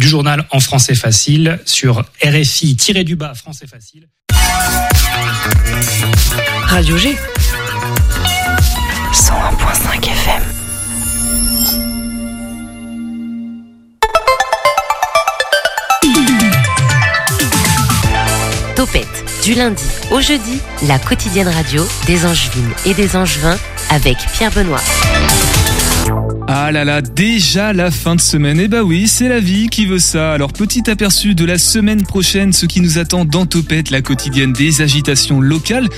du journal en français facile sur RFI-du-bas français facile. Radio G. 101.5 FM. Topette, du lundi au jeudi, la quotidienne radio des Angevines et des Angevins avec Pierre Benoît. Ah là là, déjà la fin de semaine. Eh bah oui, c'est la vie qui veut ça. Alors petit aperçu de la semaine prochaine, ce qui nous attend dans Topette, la quotidienne des agitations locales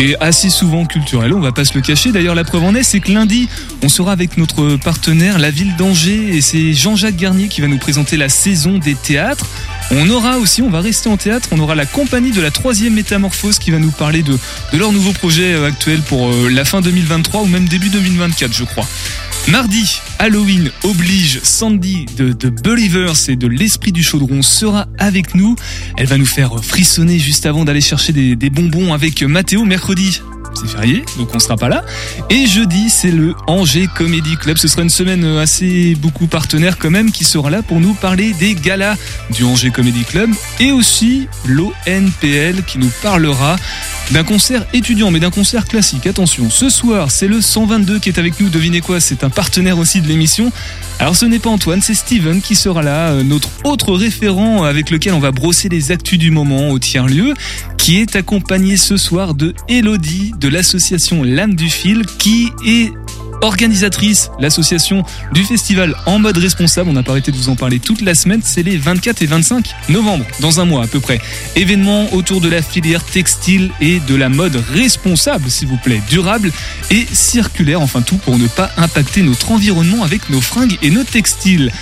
et assez souvent culturelles. On va pas se le cacher. D'ailleurs, la preuve en est, c'est que lundi, on sera avec notre partenaire, la ville d'Angers, et c'est Jean-Jacques Garnier qui va nous présenter la saison des théâtres. On aura aussi, on va rester en théâtre, on aura la compagnie de la troisième métamorphose qui va nous parler de, de leur nouveau projet euh, actuel pour euh, la fin 2023 ou même début 2024, je crois. Mardi, Halloween oblige Sandy de, de Believers et de l'Esprit du Chaudron sera avec nous. Elle va nous faire frissonner juste avant d'aller chercher des, des bonbons avec Mathéo mercredi c'est férié, donc on sera pas là. Et jeudi, c'est le Angers Comedy Club. Ce sera une semaine assez beaucoup partenaire quand même qui sera là pour nous parler des galas du Angers Comedy Club et aussi l'ONPL qui nous parlera d'un concert étudiant, mais d'un concert classique. Attention, ce soir, c'est le 122 qui est avec nous. Devinez quoi C'est un partenaire aussi de l'émission. Alors ce n'est pas Antoine, c'est Steven qui sera là, euh, notre autre référent avec lequel on va brosser les actus du moment au tiers-lieu, qui est accompagné ce soir de Elodie de l'association L'âme du fil, qui est organisatrice, l'association du festival en mode responsable. On n'a pas arrêté de vous en parler toute la semaine. C'est les 24 et 25 novembre, dans un mois à peu près. Événement autour de la filière textile et de la mode responsable, s'il vous plaît, durable et circulaire. Enfin tout pour ne pas impacter notre environnement avec nos fringues et nos textiles.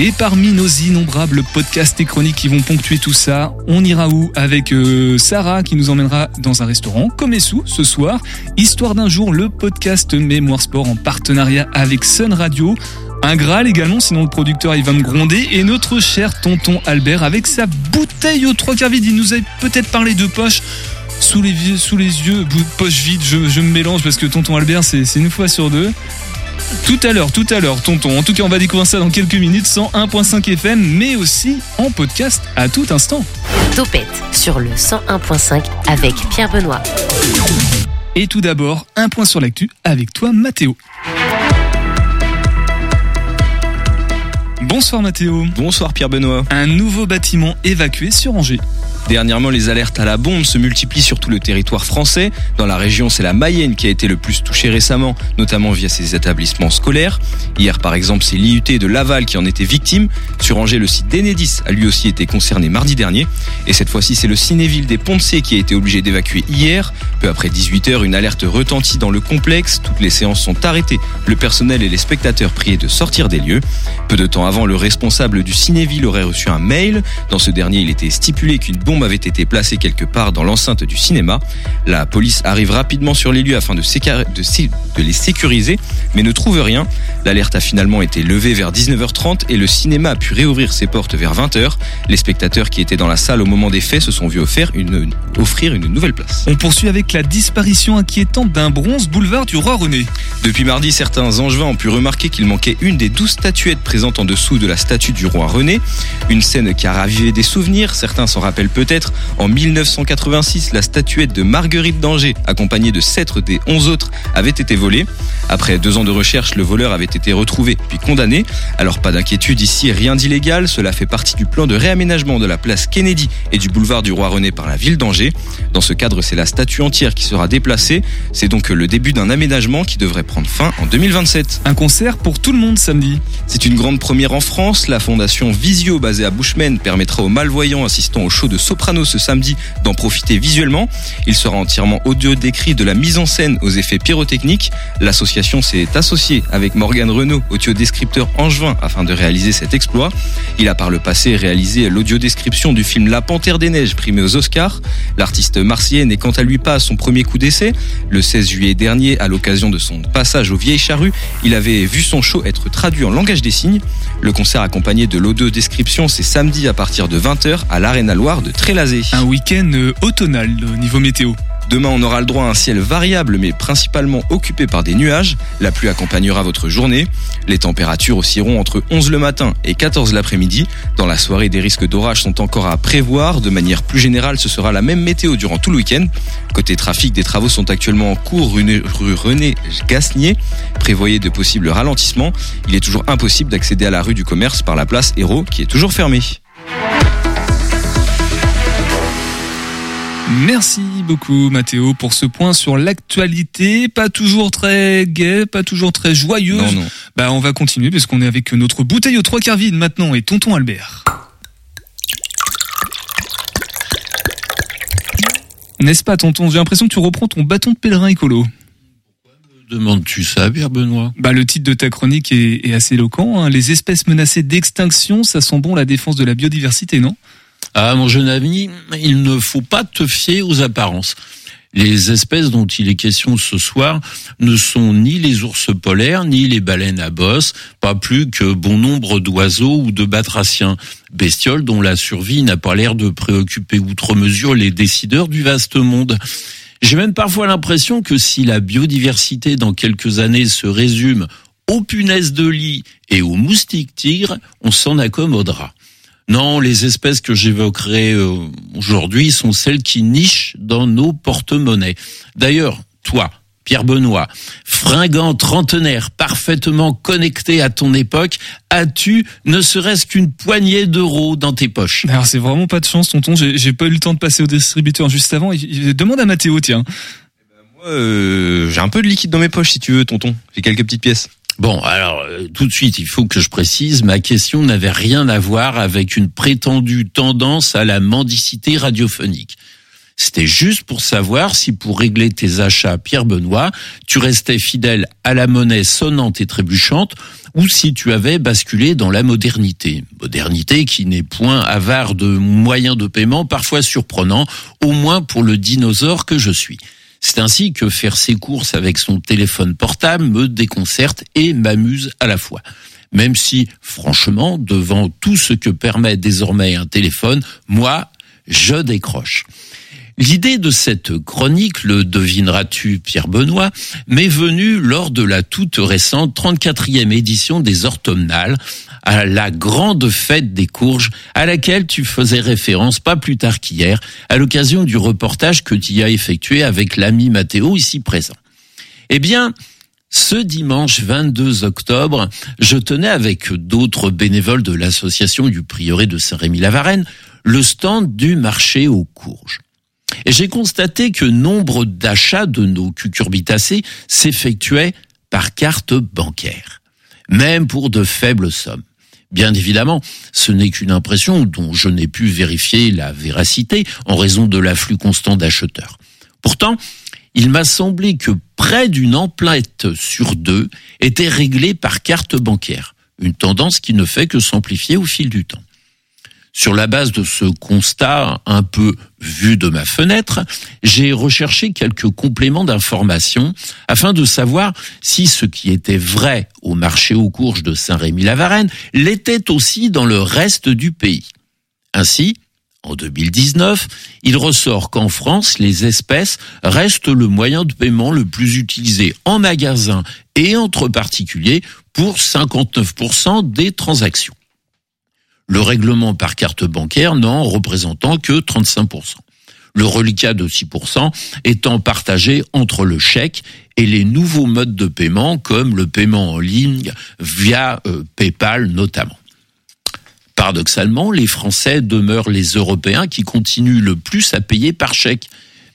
Et parmi nos innombrables podcasts et chroniques qui vont ponctuer tout ça, on ira où Avec euh, Sarah qui nous emmènera dans un restaurant, comme Essou, ce soir. Histoire d'un jour, le podcast Mémoire Sport en partenariat avec Sun Radio. Un Graal également, sinon le producteur il va me gronder. Et notre cher tonton Albert avec sa bouteille aux trois quarts vide. Il nous a peut-être parlé de poche sous les, yeux, poche vide, je me mélange parce que tonton Albert c'est une fois sur deux. Tout à l'heure, tout à l'heure, tonton. En tout cas, on va découvrir ça dans quelques minutes, 101.5 FM, mais aussi en podcast à tout instant. Topette sur le 101.5 avec Pierre Benoît. Et tout d'abord, un point sur l'actu avec toi, Mathéo. Bonsoir Mathéo. Bonsoir Pierre Benoît. Un nouveau bâtiment évacué sur Angers. Dernièrement, les alertes à la bombe se multiplient sur tout le territoire français. Dans la région, c'est la Mayenne qui a été le plus touchée récemment, notamment via ses établissements scolaires. Hier, par exemple, c'est l'IUT de Laval qui en était victime. Sur Angers, le site d'Enedis a lui aussi été concerné mardi dernier. Et cette fois-ci, c'est le Cinéville des Poncé qui a été obligé d'évacuer hier. Peu après 18 heures, une alerte retentit dans le complexe. Toutes les séances sont arrêtées. Le personnel et les spectateurs priés de sortir des lieux. Peu de temps avant, le responsable du Cinéville aurait reçu un mail. Dans ce dernier, il était stipulé qu'une bombe avait été placée quelque part dans l'enceinte du cinéma. La police arrive rapidement sur les lieux afin de, de les sécuriser, mais ne trouve rien. L'alerte a finalement été levée vers 19h30 et le cinéma a pu réouvrir ses portes vers 20h. Les spectateurs qui étaient dans la salle au moment des faits se sont vus offrir une, offrir une nouvelle place. On poursuit avec la disparition inquiétante d'un bronze boulevard du Roi René. Depuis mardi, certains angevins ont pu remarquer qu'il manquait une des douze statuettes présentes en dessous de la statue du Roi René. Une scène qui a ravivé des souvenirs, certains s'en rappellent peut-être. En 1986, la statuette de Marguerite d'Angers, accompagnée de sept des onze autres, avait été volée. Après deux ans de recherche, le voleur avait été retrouvé puis condamné. Alors pas d'inquiétude ici, rien d'illégal, cela fait partie du plan de réaménagement de la place Kennedy et du boulevard du Roi René par la ville d'Angers. Dans ce cadre, c'est la statue entière qui sera déplacée. C'est donc le début d'un aménagement qui devrait prendre fin en 2027. Un concert pour tout le monde samedi. C'est une grande première en France. La fondation Visio, basée à Bushman, permettra aux malvoyants assistant au show de soprano ce samedi d'en profiter visuellement. Il sera entièrement audio décrit de la mise en scène aux effets pyrotechniques. L'association s'est associée avec Morgan Renault, audio-descripteur angevin, afin de réaliser cet exploit. Il a par le passé réalisé l'audio-description du film La Panthère des Neiges, primé aux Oscars. L'artiste martien n'est quant à lui pas à son premier coup d'essai. Le 16 juillet dernier, à l'occasion de son passage aux Vieilles Charrues, il avait vu son show être traduit en langage des signes. Le concert accompagné de l'audio-description, c'est samedi à partir de 20h à l'Arena Loire de Trélazé. Un week-end euh, automnal au niveau météo. Demain, on aura le droit à un ciel variable mais principalement occupé par des nuages. La pluie accompagnera votre journée. Les températures oscilleront entre 11 le matin et 14 l'après-midi. Dans la soirée, des risques d'orage sont encore à prévoir. De manière plus générale, ce sera la même météo durant tout le week-end. Côté trafic, des travaux sont actuellement en cours rue René Gasnier. Prévoyez de possibles ralentissements. Il est toujours impossible d'accéder à la rue du commerce par la place Hérault qui est toujours fermée. Merci beaucoup Mathéo pour ce point sur l'actualité, pas toujours très gai, pas toujours très joyeuse. Non, non. Bah on va continuer parce qu'on est avec notre bouteille aux trois quarts vide maintenant et tonton Albert. N'est-ce pas tonton? J'ai l'impression que tu reprends ton bâton de pèlerin écolo. Demandes-tu ça, Pierre Benoît? Bah le titre de ta chronique est, est assez éloquent. hein. Les espèces menacées d'extinction, ça sent bon la défense de la biodiversité, non? Ah, mon jeune ami, il ne faut pas te fier aux apparences. Les espèces dont il est question ce soir ne sont ni les ours polaires, ni les baleines à bosse, pas plus que bon nombre d'oiseaux ou de batraciens, bestioles dont la survie n'a pas l'air de préoccuper outre mesure les décideurs du vaste monde. J'ai même parfois l'impression que si la biodiversité dans quelques années se résume aux punaises de lit et aux moustiques tigres, on s'en accommodera. Non, les espèces que j'évoquerai euh, aujourd'hui sont celles qui nichent dans nos porte-monnaies. D'ailleurs, toi, Pierre Benoît, fringant trentenaire, parfaitement connecté à ton époque, as-tu ne serait-ce qu'une poignée d'euros dans tes poches? Alors c'est vraiment pas de chance tonton, j'ai j'ai pas eu le temps de passer au distributeur juste avant. Demande à Mathéo tiens. Moi, euh, j'ai un peu de liquide dans mes poches si tu veux, tonton. J'ai quelques petites pièces. Bon, alors euh, tout de suite, il faut que je précise, ma question n'avait rien à voir avec une prétendue tendance à la mendicité radiophonique. C'était juste pour savoir si pour régler tes achats, Pierre Benoît, tu restais fidèle à la monnaie sonnante et trébuchante ou si tu avais basculé dans la modernité. Modernité qui n'est point avare de moyens de paiement parfois surprenants, au moins pour le dinosaure que je suis. C'est ainsi que faire ses courses avec son téléphone portable me déconcerte et m'amuse à la fois. Même si, franchement, devant tout ce que permet désormais un téléphone, moi, je décroche. L'idée de cette chronique, le devineras-tu Pierre Benoît, m'est venue lors de la toute récente 34e édition des Orthomnales, à la grande fête des courges, à laquelle tu faisais référence pas plus tard qu'hier, à l'occasion du reportage que tu as effectué avec l'ami Mathéo ici présent. Eh bien, ce dimanche 22 octobre, je tenais avec d'autres bénévoles de l'association du prieuré de Saint-Rémy-la-Varenne le stand du marché aux courges. Et j'ai constaté que nombre d'achats de nos cucurbitacées s'effectuaient par carte bancaire, même pour de faibles sommes. Bien évidemment, ce n'est qu'une impression dont je n'ai pu vérifier la véracité en raison de l'afflux constant d'acheteurs. Pourtant, il m'a semblé que près d'une emplette sur deux était réglée par carte bancaire, une tendance qui ne fait que s'amplifier au fil du temps. Sur la base de ce constat un peu vu de ma fenêtre, j'ai recherché quelques compléments d'information afin de savoir si ce qui était vrai au marché aux courges de Saint-Rémy-la-Varenne l'était aussi dans le reste du pays. Ainsi, en 2019, il ressort qu'en France, les espèces restent le moyen de paiement le plus utilisé en magasin et entre particuliers pour 59% des transactions le règlement par carte bancaire n'en représentant que 35%. Le reliquat de 6% étant partagé entre le chèque et les nouveaux modes de paiement comme le paiement en ligne via euh, PayPal notamment. Paradoxalement, les Français demeurent les Européens qui continuent le plus à payer par chèque,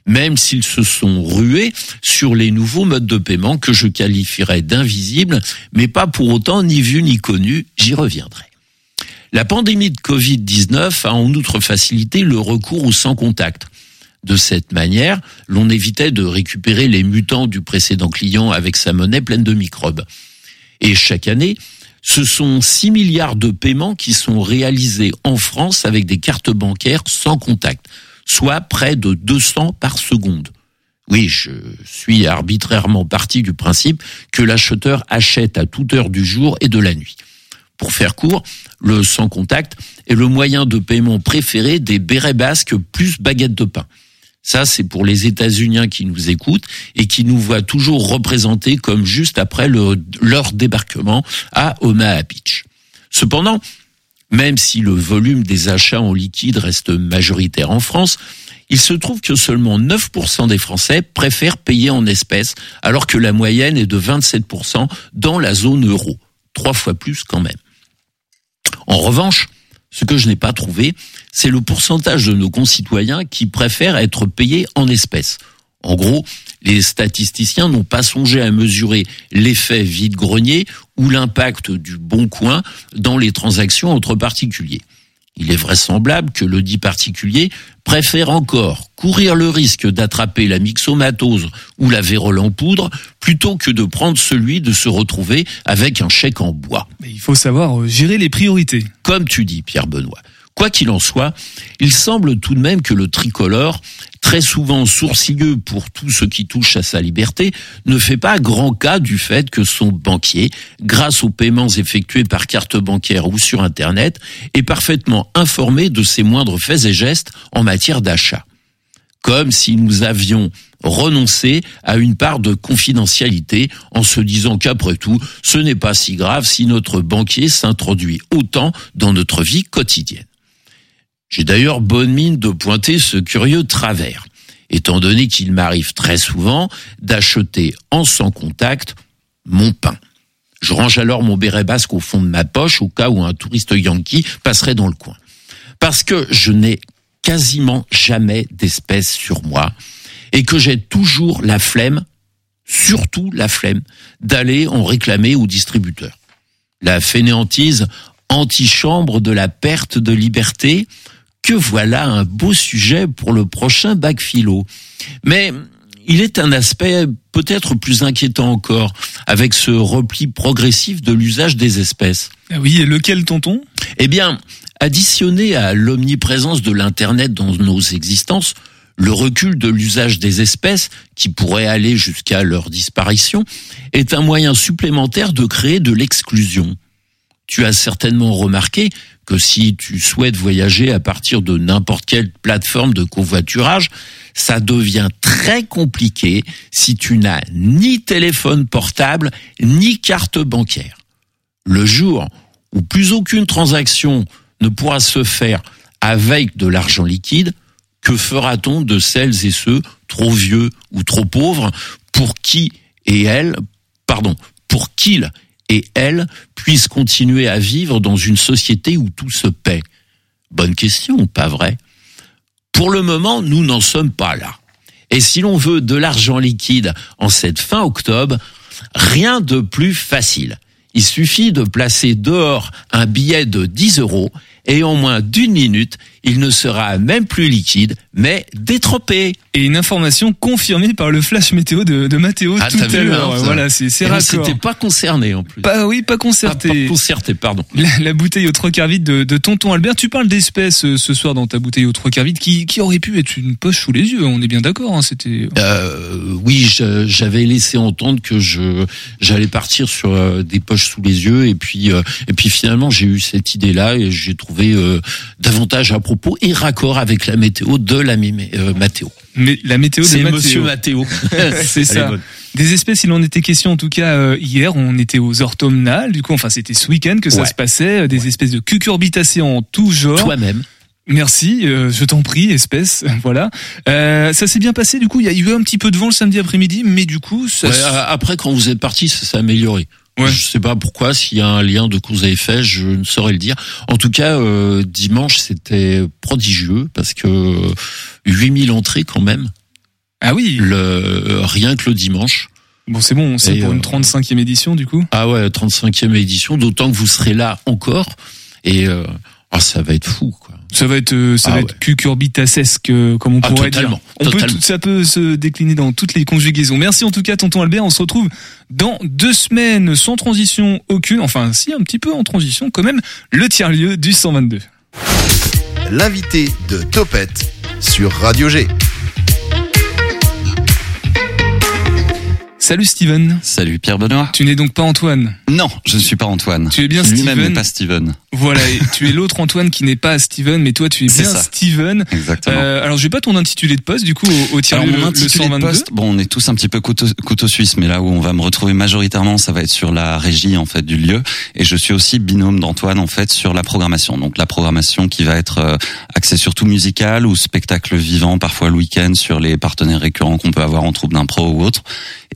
même s'ils se sont rués sur les nouveaux modes de paiement que je qualifierais d'invisibles, mais pas pour autant ni vus ni connus, j'y reviendrai. La pandémie de Covid-19 a en outre facilité le recours au sans contact. De cette manière, l'on évitait de récupérer les mutants du précédent client avec sa monnaie pleine de microbes. Et chaque année, ce sont 6 milliards de paiements qui sont réalisés en France avec des cartes bancaires sans contact, soit près de 200 par seconde. Oui, je suis arbitrairement parti du principe que l'acheteur achète à toute heure du jour et de la nuit. Pour faire court, le sans contact est le moyen de paiement préféré des bérets basques plus baguettes de pain. Ça, c'est pour les États-Unis qui nous écoutent et qui nous voient toujours représentés comme juste après le- leur débarquement à Omaha Beach. Cependant, même si le volume des achats en liquide reste majoritaire en France, il se trouve que seulement 9% des Français préfèrent payer en espèces, alors que la moyenne est de 27% dans la zone euro. Trois fois plus quand même. En revanche, ce que je n'ai pas trouvé, c'est le pourcentage de nos concitoyens qui préfèrent être payés en espèces. En gros, les statisticiens n'ont pas songé à mesurer l'effet vide-grenier ou l'impact du bon coin dans les transactions entre particuliers. Il est vraisemblable que le dit particulier préfère encore courir le risque d'attraper la myxomatose ou la vérole en poudre plutôt que de prendre celui de se retrouver avec un chèque en bois Mais il faut savoir euh, gérer les priorités. comme tu dis, Pierre Benoît. Quoi qu'il en soit, il semble tout de même que le tricolore, très souvent sourcilleux pour tout ce qui touche à sa liberté, ne fait pas grand cas du fait que son banquier, grâce aux paiements effectués par carte bancaire ou sur Internet, est parfaitement informé de ses moindres faits et gestes en matière d'achat. Comme si nous avions renoncé à une part de confidentialité en se disant qu'après tout, ce n'est pas si grave si notre banquier s'introduit autant dans notre vie quotidienne. J'ai d'ailleurs bonne mine de pointer ce curieux travers, étant donné qu'il m'arrive très souvent d'acheter en sans contact mon pain. Je range alors mon béret basque au fond de ma poche au cas où un touriste yankee passerait dans le coin. Parce que je n'ai quasiment jamais d'espèces sur moi et que j'ai toujours la flemme, surtout la flemme, d'aller en réclamer au distributeur. La fainéantise antichambre de la perte de liberté, que voilà un beau sujet pour le prochain bac philo. Mais il est un aspect peut-être plus inquiétant encore, avec ce repli progressif de l'usage des espèces. Ah oui, et lequel, tonton? Eh bien, additionné à l'omniprésence de l'Internet dans nos existences, le recul de l'usage des espèces, qui pourrait aller jusqu'à leur disparition, est un moyen supplémentaire de créer de l'exclusion. Tu as certainement remarqué que si tu souhaites voyager à partir de n'importe quelle plateforme de covoiturage, ça devient très compliqué si tu n'as ni téléphone portable ni carte bancaire. Le jour où plus aucune transaction ne pourra se faire avec de l'argent liquide, que fera-t-on de celles et ceux trop vieux ou trop pauvres pour qui et elles, pardon, pour qu'ils et elles puissent continuer à vivre dans une société où tout se paie Bonne question, pas vrai Pour le moment, nous n'en sommes pas là. Et si l'on veut de l'argent liquide en cette fin octobre, rien de plus facile. Il suffit de placer dehors un billet de 10 euros et en moins d'une minute, il ne sera même plus liquide, mais détropé. Et une information confirmée par le flash météo de, de Mathéo Ah, tout à l'heure. hein, voilà, c'est raccord. s'était pas concerné en plus. Pas, oui, pas Ah, concerté. pas concerté, pardon. La, la bouteille au trois quarts vide de, de Tonton Albert. Tu parles d'espèces euh, ce soir dans ta bouteille au trois quarts vide qui, qui aurait pu être une poche sous les yeux. On est bien d'accord. Hein, C'était. Euh, oui, j'avais laissé entendre que je j'allais partir sur euh, des poches sous les yeux et puis euh, et puis finalement j'ai eu cette idée là et j'ai trouvé euh, davantage à propos et raccord avec la météo de l'ami euh, Mathéo. Mais la météo de C'est Mathéo. Monsieur Mathéo. C'est est ça. bonne. Des espèces, il en était question en tout cas euh, hier. On était aux orthomnales. Du coup, enfin, c'était ce week-end que ça Ouais. se passait. euh, Des espèces de cucurbitacées en tout genre. Toi-même. Merci, euh, je t'en prie, espèce. Voilà. Euh, ça s'est bien passé. Du coup, il y a eu un petit peu de vent le samedi après-midi, mais du coup, ça. Ouais, après, quand vous êtes parti, ça s'est amélioré. Ouais. Je sais pas pourquoi, s'il y a un lien de cause à effet, je ne saurais le dire. En tout cas, euh, dimanche, c'était prodigieux parce que 8000 entrées quand même, Ah oui. le, euh, rien que le dimanche. Bon, c'est bon. C'est pour euh, une 35e édition, du coup? Ah ouais, 35e édition, d'autant que vous serez là encore. Et euh, ah, ça va être fou, quoi. Ça va être, euh, ça Ah va ouais. être cucurbitacesque, euh, comme on Ah, pourrait totalement, dire. On peut, totalement. tout- ça peut se décliner dans toutes les conjugaisons. Merci en tout cas, tonton Albert. On se retrouve dans deux semaines sans transition aucune. Enfin, si, un petit peu en transition quand même. Le tiers-lieu du 122. L'invité de Topette sur Radio G. Salut Steven. Salut Pierre Benoît. Tu n'es donc pas Antoine Non, je ne suis pas Antoine. Tu es bien Lui-même Steven. n'est pas Steven. Voilà, et tu es l'autre Antoine qui n'est pas Steven, mais toi tu es bien ça. Steven. Exactement. Euh, alors j'ai pas ton intitulé de poste du coup au, au tir Alors le, mon le intitulé de 122. poste, bon, on est tous un petit peu couteau, couteau suisse, mais là où on va me retrouver majoritairement, ça va être sur la régie en fait du lieu, et je suis aussi binôme d'Antoine en fait sur la programmation. Donc la programmation qui va être euh, axée surtout musicale ou spectacle vivant, parfois le week-end sur les partenaires récurrents qu'on peut avoir en troupe d'impro ou autre.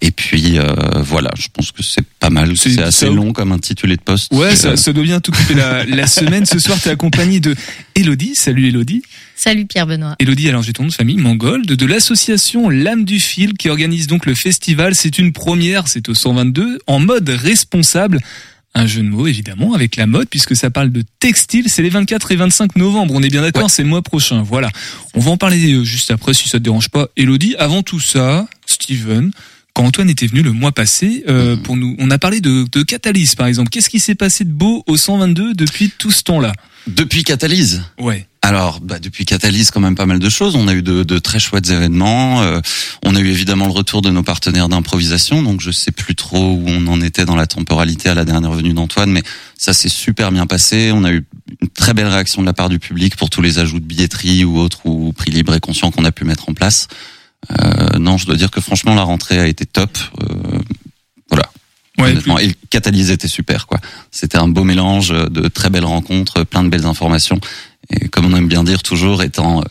Et puis euh, voilà, je pense que c'est pas mal. C'est- assez ça- long comme intitulé de poste. Ouais, Euh, ça, ça doit bien t'occuper la, la semaine. Ce soir, tu es accompagné de Elodie. Salut Elodie. Salut Pierre Benoît. Elodie, alors j'ai ton nom de famille, Mangold, de l'association L'âme du fil qui organise donc le festival. C'est une première, c'est au 122, en mode responsable. Un jeu de mots évidemment avec la mode puisque ça parle de textile. C'est les 24 et 25 novembre. On est bien d'accord, c'est le mois prochain. Voilà. On va en parler euh, juste après si ça te dérange pas. Elodie, avant tout ça, Steven, quand Antoine était venu le mois passé euh, Mhm. pour nous, on a parlé de, de Catalyse par exemple. Qu'est-ce qui s'est passé de beau au 122 depuis tout ce temps-là? Depuis Catalyse? Ouais. Alors, bah, depuis Catalyse, quand même pas mal de choses. On a eu de, de très chouettes événements. Euh, on a eu évidemment le retour de nos partenaires d'improvisation. Donc, je sais plus trop où on en était dans la temporalité à la dernière venue d'Antoine, mais ça s'est super bien passé. On a eu une très belle réaction de la part du public pour tous les ajouts de billetterie ou autres ou prix libre et conscient qu'on a pu mettre en place. Euh, non, je dois dire que franchement, la rentrée a été top. Euh, voilà. Ouais, honnêtement. Et le Catalyse était super, quoi. C'était un beau mélange de très belles rencontres, plein de belles informations. Et comme on aime bien dire toujours, étant, euh,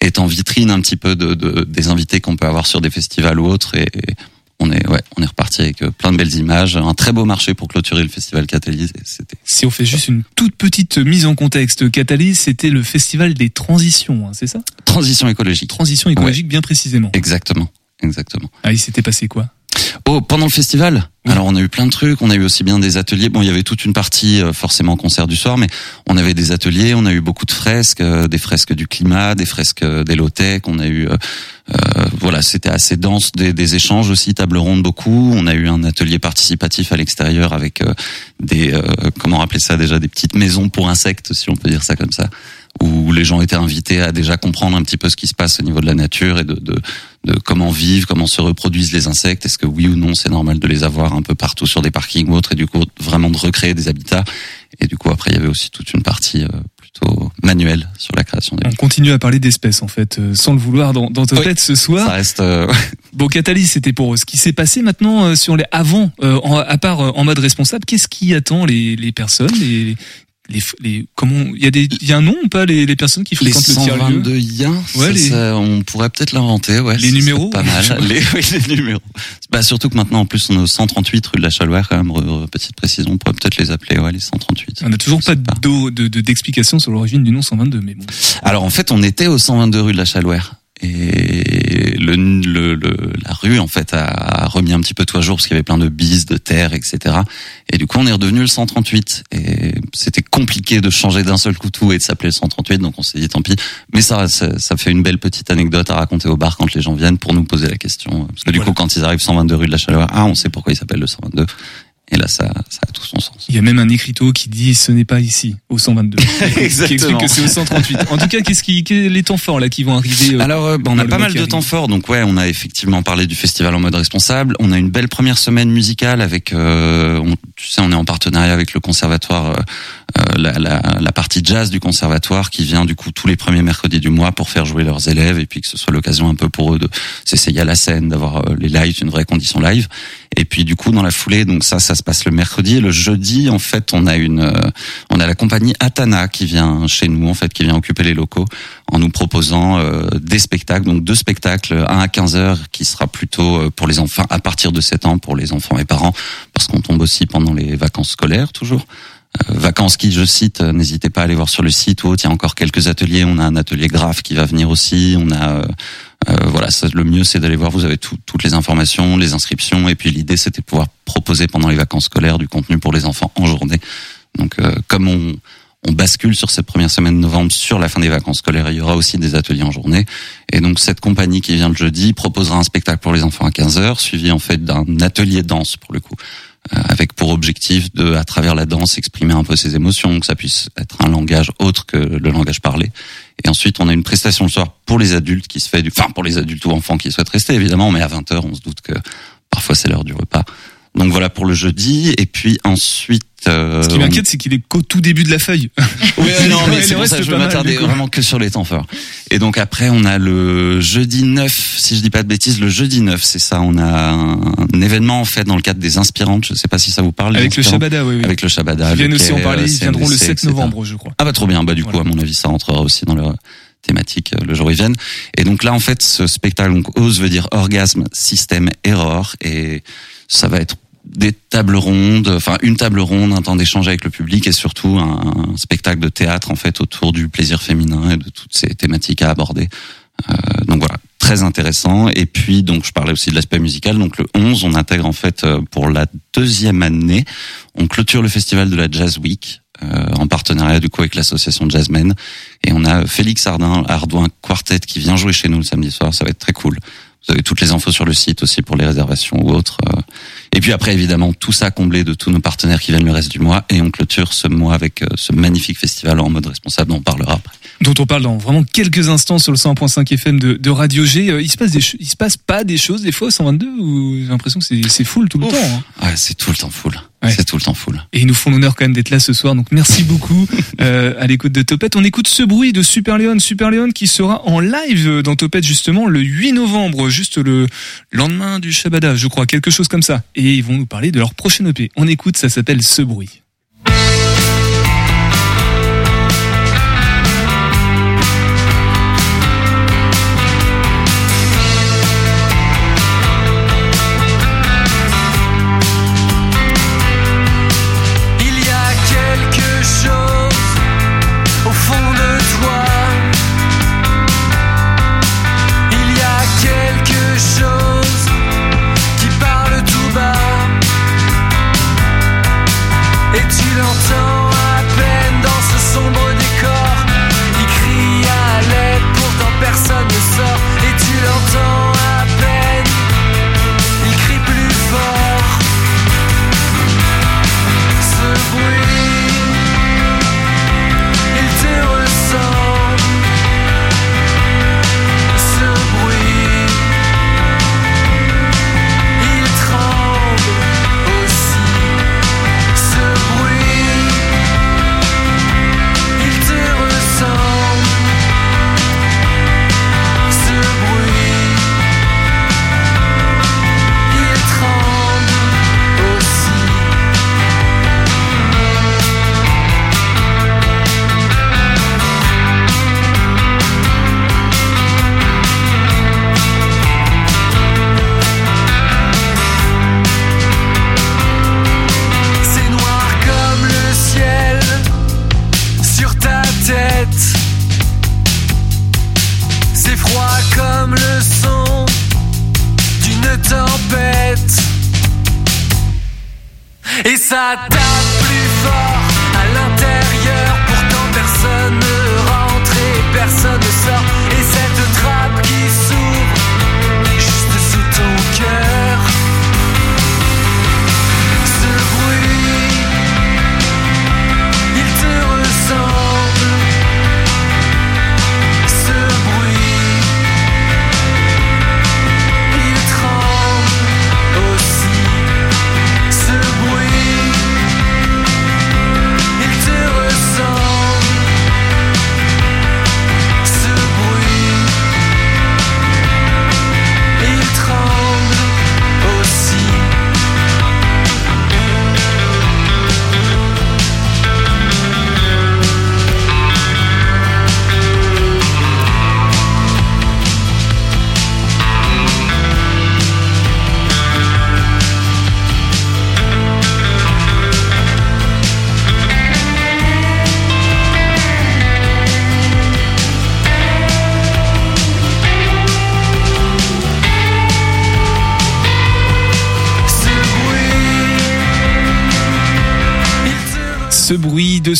étant vitrine un petit peu de, de- des invités qu'on peut avoir sur des festivals ou autres. Et, et on est, ouais, on est reparti avec euh, plein de belles images, un très beau marché pour clôturer le festival Catalyse. C'était Si on fait juste une toute petite mise en contexte, Catalyse, c'était le festival des transitions, hein, c'est ça? Transition écologique. Transition écologique bien précisément. Exactement. Exactement. Ah, il s'était passé quoi? Oh, pendant le festival Oui. Alors on a eu plein de trucs, on a eu aussi bien des ateliers. Bon, il y avait toute une partie euh, forcément concert du soir, mais on avait des ateliers, on a eu beaucoup de fresques, euh, des fresques du climat, des fresques euh, des low-tech, on a eu voilà, c'était assez dense, des, des échanges aussi, table ronde beaucoup. On a eu un atelier participatif à l'extérieur avec euh, des euh, comment rappeler ça déjà des petites maisons pour insectes, si on peut dire ça comme ça, où les gens étaient invités à déjà comprendre un petit peu ce qui se passe au niveau de la nature et de, de de comment vivent, comment se reproduisent les insectes, est-ce que oui ou non c'est normal de les avoir un peu partout sur des parkings ou autres, et du coup vraiment de recréer des habitats. Et du coup après il y avait aussi toute une partie euh, plutôt manuelle sur la création des On continue à parler d'espèces en fait, euh, sans le vouloir dans, dans Oui. tête ce Ça soir. reste euh, Bon, Catalyse, c'était pour. Ce qui s'est passé maintenant euh, sur les avant, euh, en- à part en mode responsable, qu'est-ce qui attend les, les personnes, les, les, les comment il y a des il y a un nom ou pas les, les personnes qui les fréquentent le tiers lieu 122 Ouais, ça, les- ça, on pourrait peut-être l'inventer, ouais. Les numéros Pas mal. les, oui, les numéros. Bah, surtout que maintenant, en plus, on est au 138 rue de la Chalouère, quand même, petite précision, on pourrait peut-être les appeler, ouais, les 138. On n'a toujours pas sais pas. d'eau- de de- d'explication sur l'origine du nom 122, mais bon. Alors en fait, on était au 122 rue de la Chalouère. Et le, le, le- la rue en fait a remis un petit peu tout à jour parce qu'il y avait plein de bises, de terre, etc. Et du coup, on est redevenu le 138. Et c'était compliqué de changer d'un seul coup tout et de s'appeler le 138. Donc on s'est dit tant pis. Mais ça, ça, ça fait une belle petite anecdote à raconter au bar quand les gens viennent pour nous poser la question. Parce que du Voilà. coup, quand ils arrivent 122 rue de la Chalouère, ah, on sait pourquoi il s'appelle le 122. Et là, ça, ça a tout son sens. Il y a même un écriteau qui dit ce n'est pas ici, au 122. qui explique que c'est au 138. En tout cas, qu'est-ce qui, quels sont les temps forts là qui vont arriver euh, Alors, euh, on a pas mal de temps fort. Donc ouais, on a effectivement parlé du festival en mode responsable. On a une belle première semaine musicale avec, euh, on- tu sais, on est en partenariat avec le conservatoire, euh, euh, la, la, la partie jazz du conservatoire qui vient du coup tous les premiers mercredis du mois pour faire jouer leurs élèves et puis que ce soit l'occasion un peu pour eux de s'essayer à la scène, d'avoir les lives, une vraie condition live. Et puis du coup dans la foulée, donc ça, ça se passe le mercredi. Et le jeudi, en fait, on a une, euh, on a la compagnie Atana qui vient chez nous, en fait, qui vient occuper les locaux en nous proposant euh, des spectacles, donc deux spectacles, un à 15 heures qui sera plutôt euh, pour les enfants à partir de 7 ans pour les enfants et parents, parce qu'on tombe aussi pendant les vacances scolaires toujours. Vacances qui, je cite, n'hésitez pas à aller voir sur le site ou autre. Il y a encore quelques ateliers. On a un atelier graphe qui va venir aussi. On a, euh, voilà, ça, le mieux c'est d'aller voir. Vous avez tout- toutes les informations, les inscriptions, et puis l'idée c'était de pouvoir proposer pendant les vacances scolaires du contenu pour les enfants en journée. Donc, euh, comme on, on bascule sur cette première semaine de novembre sur la fin des vacances scolaires, il y aura aussi des ateliers en journée. Et donc cette compagnie qui vient le jeudi proposera un spectacle pour les enfants à 15 heures, suivi en fait d'un atelier danse pour le coup, euh, avec pour objectif de, à travers la danse, exprimer un peu ses émotions, que ça puisse être un langage autre que le langage parlé. Et ensuite, on a une prestation le soir pour les adultes qui se fait du, enfin pour les adultes ou enfants qui souhaitent rester évidemment, mais à 20 heures, on se doute que parfois c'est l'heure du repas. Donc voilà pour le jeudi. Et puis ensuite. Euh, Ce qui on- m'inquiète, c'est qu'il est qu'au tout début de la feuille. Oui, non, mais c'est pour ça que je m'attarder vraiment que sur les temps forts. Et donc après, on a le jeudi 9, si je dis pas de bêtises, le jeudi 9, c'est ça. On a un, un événement en fait dans le cadre des inspirantes. Je sais pas si ça vous parle. Avec le. Shabada, oui, oui. Avec le Shabada. Ils viennent aussi en parler, ils viendront le CNDC, 7 etc. novembre, je crois. Ah bah trop bien, bah du coup à mon avis ça rentrera aussi dans leur thématique euh, le jour où ils viennent. Et donc là en fait ce spectacle donc OSE veut dire orgasme, système, error et ça va être des tables rondes, enfin une table ronde, un temps d'échange avec le public et surtout un, spectacle de théâtre en fait autour du plaisir féminin et de toutes ces thématiques à aborder. Euh, donc voilà, très intéressant. Et puis donc je parlais aussi de l'aspect musical. Donc le 11, on intègre en fait euh, pour la deuxième année, on clôture le festival de la Jazz Week euh, en partenariat du coup avec l'association Jazzmen. Et on a Félix Ardin, Ardouin Quartet qui vient jouer chez nous le samedi soir. Ça va être très cool. Vous avez toutes les infos sur le site aussi pour les réservations ou autres. euh. Et puis après, évidemment, tout ça comblé de tous nos partenaires qui viennent le reste du mois. Et on clôture ce mois avec euh, ce magnifique festival en mode responsable dont on parlera après. dont on parle dans vraiment quelques instants sur le 100.5 FM de, de Radio G. Euh, il se passe des, il se passe pas des choses des fois au 122 ou j'ai l'impression que c'est, c'est full tout le Ouf. temps. hein. Ouais, c'est tout le temps full. Ouais. C'est tout le temps full. Et ils nous font l'honneur quand même d'être là ce soir. Donc merci beaucoup euh, à l'écoute de Topette. On écoute ce bruit de Super Leon, Super Leon qui sera en live dans Topette justement le 8 novembre, juste le lendemain du Shabada, je crois, quelque chose comme ça. Et ils vont nous parler de leur prochaine EP. On écoute, ça s'appelle Ce bruit.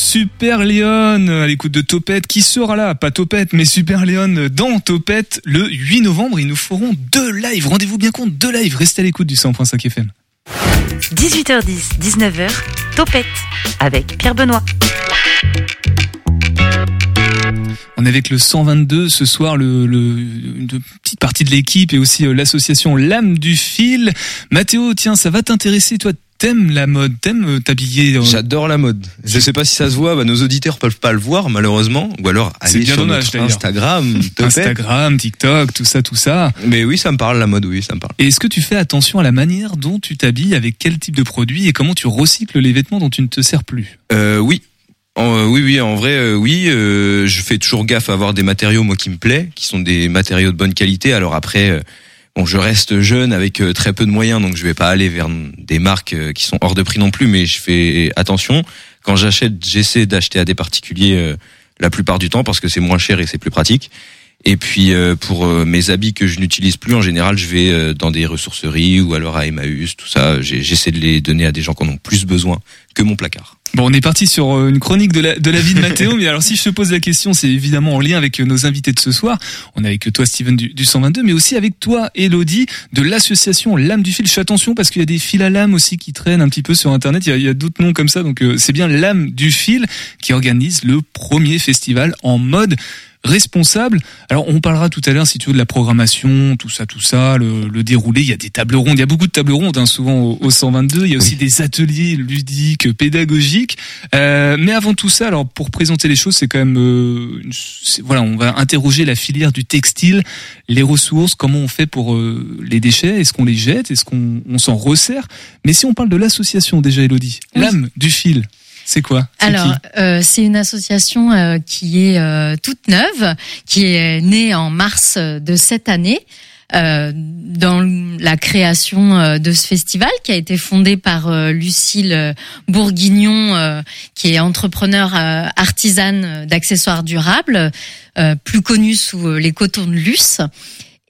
Super Leon à l'écoute de Topette qui sera là, pas Topette mais Super Leon dans Topette le 8 novembre. Ils nous feront deux lives. Rendez-vous bien compte, deux lives. Restez à l'écoute du 100.5 FM. 18h10, 19h, Topette avec Pierre Benoît. On est avec le 122 ce soir, le, le une petite partie de l'équipe et aussi euh, l'association L'âme du fil. Mathéo, tiens, ça va t'intéresser, toi. T'aimes la mode, t'aimes euh, t'habiller. J'adore la mode. Je sais pas si ça se voit, bah, nos auditeurs peuvent pas le voir malheureusement, ou alors bien sur dommage, notre. Instagram. Instagram, TikTok, tout ça, tout ça. Mais oui, ça me parle la mode, oui, ça me parle. Et est-ce que tu fais attention à la manière dont tu t'habilles, avec quel type de produit et comment tu recycles les vêtements dont tu ne te sers plus? Euh, oui. Euh, oui, oui, en vrai, euh, oui. euh, je fais toujours gaffe à avoir des matériaux, moi, qui me plaît, qui sont des matériaux de bonne qualité. Alors après, euh, je reste jeune avec euh, très peu de moyens, donc je vais pas aller vers des marques euh, qui sont hors de prix non plus, mais je fais attention. Quand j'achète, j'essaie d'acheter à des particuliers euh, la plupart du temps parce que c'est moins cher et c'est plus pratique. Et puis pour mes habits que je n'utilise plus, en général, je vais dans des ressourceries ou alors à Emmaüs, tout ça. J'essaie de les donner à des gens qui en ont plus besoin que mon placard. Bon, on est parti sur euh, une chronique de la, de la vie de Mathéo, mais alors si je te pose la question, c'est évidemment en lien avec euh, nos invités de ce soir. On est avec toi, Steven du, du 122, mais aussi avec toi, Elodie, de l'association L'âme du fil. Je fais attention parce qu'il y a des fils à lame aussi qui traînent un petit peu sur Internet. Il y a, d'autres noms comme ça, donc euh, c'est bien L'âme du fil qui organise le premier festival en mode responsable. Alors on parlera tout à l'heure si tu veux de la programmation, tout ça, tout ça, le, le déroulé. Il y a des tables rondes, il y a beaucoup de tables rondes hein, souvent au, au 122. Il y a aussi des ateliers ludiques, pédagogiques. Euh, mais avant tout ça, alors pour présenter les choses, c'est quand même euh, une- c'est- voilà, on va interroger la filière du textile, les ressources, comment on fait pour euh, les déchets, est-ce qu'on les jette, est-ce qu'on on s'en resserre? Mais si on parle de l'association déjà, Elodie, Oui. l'âme du fil, c'est quoi Alors, euh, c'est une association euh, qui est euh, toute neuve, qui est née en mars euh, de cette année. euh, dans la création de ce festival qui a été fondé par euh, Lucille Bourguignon, euh, qui est entrepreneur euh, artisane d'accessoires durables, euh, plus connue sous les cotons de Luce.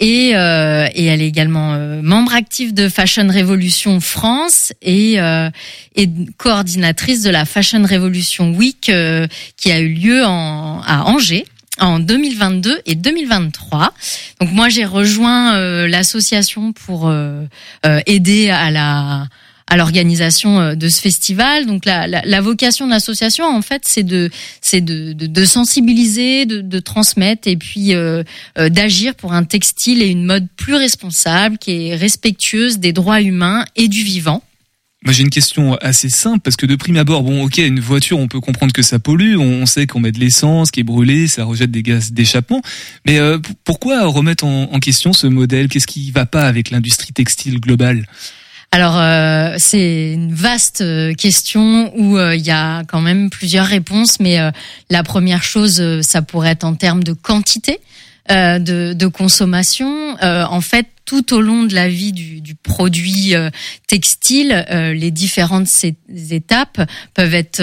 Et, euh, et elle est également euh, membre active de Fashion Revolution France et, euh, et coordinatrice de la Fashion Revolution Week euh, qui a eu lieu en, à Angers en 2022 et 2023. Donc moi j'ai rejoint euh, l'association pour euh, aider à la à l'organisation euh, de ce festival. Donc la, la, la vocation de l'association, en fait, c'est de c'est de, de, de sensibiliser, de, de transmettre et puis euh, euh, d'agir pour un textile et une mode plus responsable, qui est respectueuse des droits humains et du vivant. Moi j'ai une question assez simple parce que de prime abord, bon ok, une voiture on peut comprendre que ça pollue, on sait qu'on met de l'essence qui est brûlée, ça rejette des gaz d'échappement, mais euh, pourquoi remettre en, en question ce modèle? Qu'est-ce qui va pas avec l'industrie textile globale? Alors euh, c'est une vaste euh, question où euh, il y a quand même plusieurs réponses, mais euh, la première chose, ça pourrait être en termes de quantité de, de consommation. Euh, en fait, tout au long de la vie du, du produit euh, textile, euh, les différentes étapes peuvent être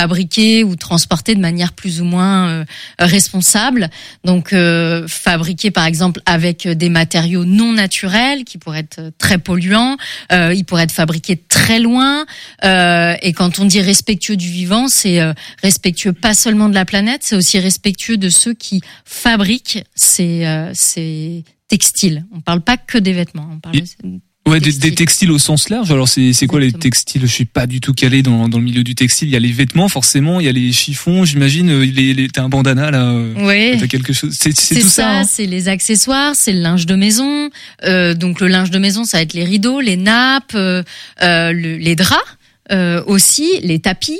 euh, f- fabriquées ou transportées de manière plus ou moins euh, responsable. Donc, euh, fabriquées par exemple avec des matériaux non naturels qui pourraient être très polluants. Euh, ils pourraient être fabriqués très loin. Euh, et quand on dit respectueux du vivant, c'est euh, respectueux pas seulement de la planète, c'est aussi respectueux de ceux qui fabriquent ces, euh, ces textiles. On parle pas que des vêtements. On parle Et- Ouais, des, des textiles au sens large. Alors c'est c'est quoi les textiles? Je suis pas du tout calé dans, dans le milieu du textile. Il y a les vêtements forcément, il y a les chiffons. J'imagine. euh, Les, les, T'as un bandana là. euh, Oui. T'as quelque chose. C'est c'est C'est tout ça, ça. hein c'est les accessoires, c'est le linge de maison. Euh, donc le linge de maison, ça va être les rideaux, les nappes, euh, euh, le- les draps euh, aussi, les tapis.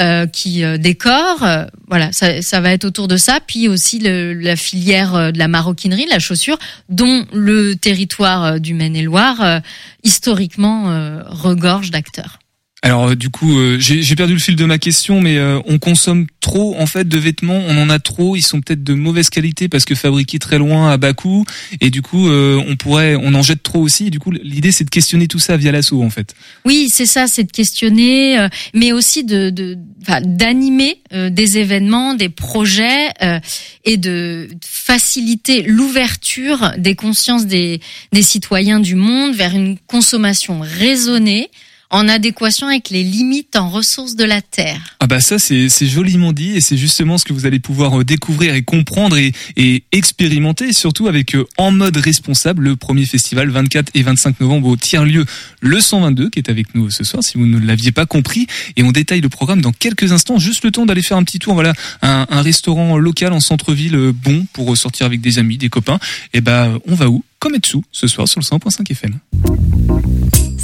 Euh, qui euh, décorent, euh, voilà, ça, va être autour de ça. Puis aussi la filière euh, de la maroquinerie, la chaussure, dont le territoire du Maine-et-Loire historiquement regorge d'acteurs. Alors euh, du coup, euh, j'ai perdu le fil de ma question, mais euh, on consomme trop en fait de vêtements. On en a trop. Ils sont peut-être de mauvaise qualité parce que fabriqués très loin à bas coût. Et du coup, euh, on pourrait, on en jette trop aussi. Du coup, l'idée c'est de questionner tout ça via l'assaut en fait. Oui, c'est ça, c'est de questionner, euh, mais aussi de d'animer euh, des événements, des projets et de faciliter l'ouverture des consciences des des citoyens du monde vers une consommation raisonnée en adéquation avec les limites en ressources de la terre. Ah bah ça c'est joliment dit et c'est justement ce que vous allez pouvoir euh, découvrir et comprendre et, et expérimenter surtout avec euh, En mode responsable le premier festival 24 et 25 novembre au tiers-lieu le 122 qui est avec nous ce soir si vous ne l'aviez pas compris et on détaille le programme dans quelques instants juste le temps d'aller faire un petit tour voilà un, un restaurant local en centre-ville euh, bon pour sortir avec des amis des copains et ben on va où? Kometsu ce soir sur le 100.5 FM.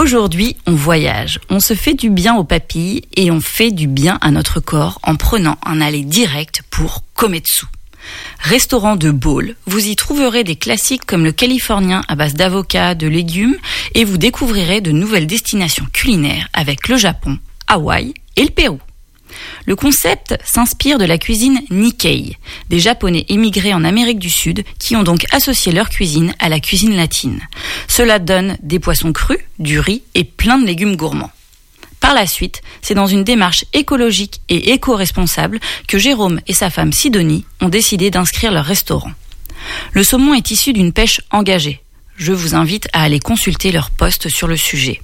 Aujourd'hui, on voyage, on se fait du bien aux papilles et on fait du bien à notre corps en prenant un aller direct pour Kometsu. Restaurant de bowl, vous y trouverez des classiques comme le californien à base d'avocats, de légumes et vous découvrirez de nouvelles destinations culinaires avec le Japon, Hawaï et le Pérou. Le concept s'inspire de la cuisine Nikkei, des Japonais émigrés en Amérique du Sud qui ont donc associé leur cuisine à la cuisine latine. Cela donne des poissons crus, du riz et plein de légumes gourmands. Par la suite, c'est dans une démarche écologique et éco-responsable que Jérôme et sa femme Sidonie ont décidé d'inscrire leur restaurant. Le saumon est issu d'une pêche engagée. Je vous invite à aller consulter leur poste sur le sujet.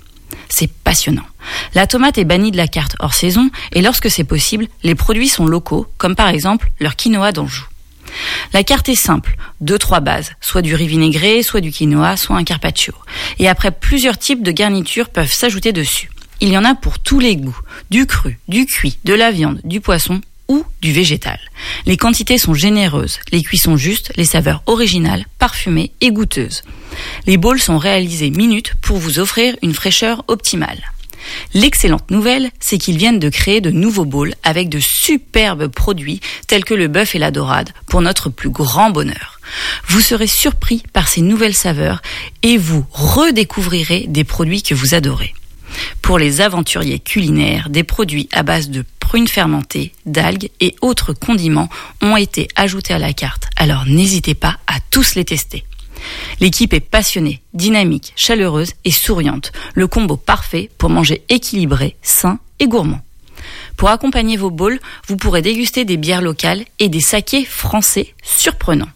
C'est passionnant. La tomate est bannie de la carte hors saison et lorsque c'est possible, les produits sont locaux, comme par exemple leur quinoa d'Anjou. La carte est simple, deux trois bases, soit du riz vinaigré, soit du quinoa, soit un carpaccio. Et après plusieurs types de garnitures peuvent s'ajouter dessus. Il y en a pour tous les goûts, du cru, du cuit, de la viande, du poisson ou du végétal. Les quantités sont généreuses, les cuissons justes, les saveurs originales, parfumées et goûteuses. Les bowls sont réalisés minutes pour vous offrir une fraîcheur optimale. L'excellente nouvelle, c'est qu'ils viennent de créer de nouveaux bowls avec de superbes produits tels que le bœuf et la dorade pour notre plus grand bonheur. Vous serez surpris par ces nouvelles saveurs et vous redécouvrirez des produits que vous adorez. Pour les aventuriers culinaires, des produits à base de prunes fermentées, d'algues et autres condiments ont été ajoutés à la carte, alors n'hésitez pas à tous les tester. L'équipe est passionnée, dynamique, chaleureuse et souriante, le combo parfait pour manger équilibré, sain et gourmand. Pour accompagner vos bowls, vous pourrez déguster des bières locales et des sakés français surprenants.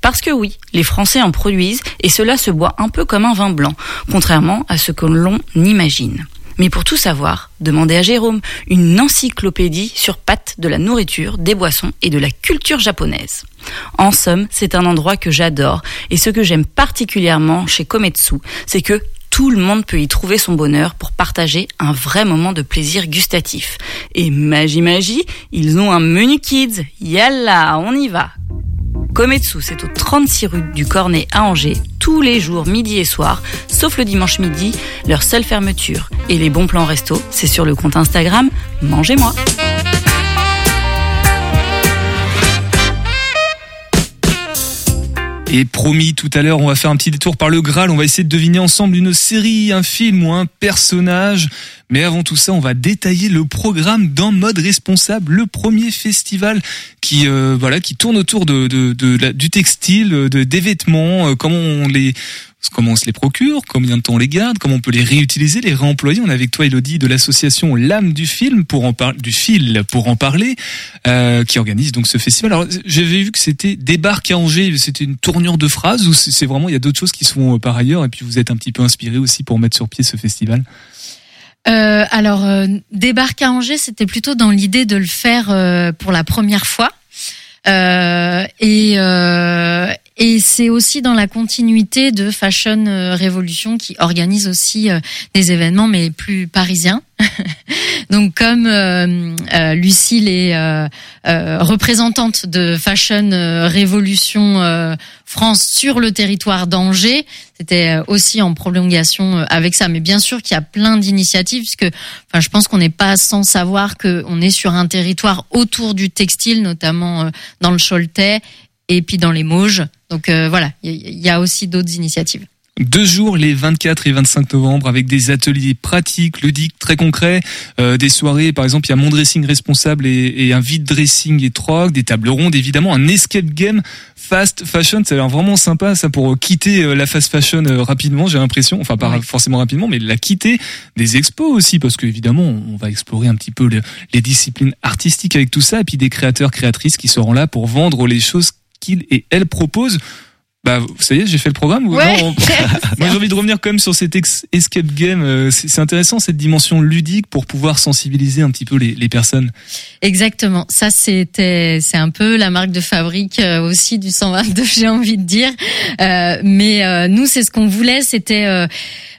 Parce que oui, les Français en produisent et cela se boit un peu comme un vin blanc, contrairement à ce que l'on imagine. Mais pour tout savoir, demandez à Jérôme une encyclopédie sur pattes de la nourriture, des boissons et de la culture japonaise. En somme, c'est un endroit que j'adore et ce que j'aime particulièrement chez Kometsu, c'est que tout le monde peut y trouver son bonheur pour partager un vrai moment de plaisir gustatif. Et magie magie, ils ont un menu kids. Yalla, on y va. Kometsu, c'est au 36 rue du Cornet à Angers, tous les jours midi et soir, sauf le dimanche midi, leur seule fermeture. Et les bons plans resto, c'est sur le compte Instagram Mangez-moi. Et promis, tout à l'heure, on va faire un petit détour par le Graal. On va essayer de deviner ensemble une série, un film ou un personnage. Mais avant tout ça, on va détailler le programme dans mode responsable, le premier festival qui euh, voilà qui tourne autour de, de, de du textile, de des vêtements, euh, comment on les comment on se les procure, combien de temps on les garde, comment on peut les réutiliser, les réemployer. On est avec toi, Elodie, de l'association L'âme du film pour en parler, du fil pour en parler, euh, qui organise donc ce festival. Alors j'avais vu que c'était débarque à Angers, c'était une tournure de phrase ou c'est vraiment il y a d'autres choses qui se font euh, par ailleurs et puis vous êtes un petit peu inspiré aussi pour mettre sur pied ce festival? Euh, alors, euh, débarque à Angers, c'était plutôt dans l'idée de le faire euh, pour la première fois. Euh, et c'est aussi dans la continuité de Fashion euh, Révolution qui organise aussi euh, des événements, mais plus parisiens. Donc comme euh, euh, Lucille est euh, euh, représentante de Fashion Révolution France sur le territoire d'Angers, c'était aussi en prolongation avec ça. Mais bien sûr qu'il y a plein d'initiatives, puisque enfin, je pense qu'on n'est pas sans savoir qu'on est sur un territoire autour du textile, notamment dans le Choletais et puis dans les Mauges. Donc euh, voilà, il y, y a aussi d'autres initiatives. Deux jours, les 24 et 25 novembre, avec des ateliers pratiques, ludiques, très concrets, euh, des soirées, par exemple, il y a mon dressing responsable et, et un vide dressing et troc, des tables rondes, évidemment, un escape game fast fashion, ça a l'air vraiment sympa, ça pour quitter euh, la fast fashion euh, rapidement, j'ai l'impression, enfin pas Ouais. forcément rapidement, mais la quitter des expos aussi, parce qu'évidemment, on va explorer un petit peu le- les disciplines artistiques avec tout ça, et puis des créateurs, créatrices qui seront là pour vendre les choses qu'ils et elles proposent. Bah, ça y est, j'ai fait le programme ou Ouais. non Moi, j'ai envie de revenir quand même sur cet escape game. Euh, C'est intéressant cette dimension ludique pour pouvoir sensibiliser un petit peu les, les personnes. Exactement. Ça, c'était, c'est un peu la marque de fabrique euh, aussi du 122, j'ai envie de dire. Euh, mais euh, nous, c'est ce qu'on voulait. C'était euh,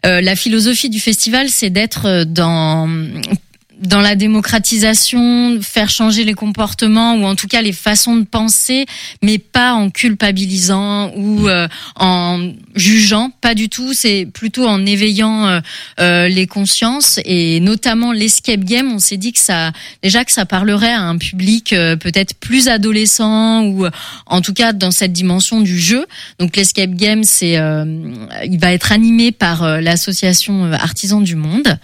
la philosophie du festival, c'est d'être dans dans la démocratisation, faire changer les comportements ou en tout cas les façons de penser, mais pas en culpabilisant ou euh, en jugeant, pas du tout. C'est plutôt en éveillant euh, euh, les consciences et notamment l'escape game. On s'est dit que ça, déjà que ça parlerait à un public euh, peut-être plus adolescent ou euh, en tout cas dans cette dimension du jeu. Donc l'escape game, c'est, il va être animé par l'association Artisans du Monde.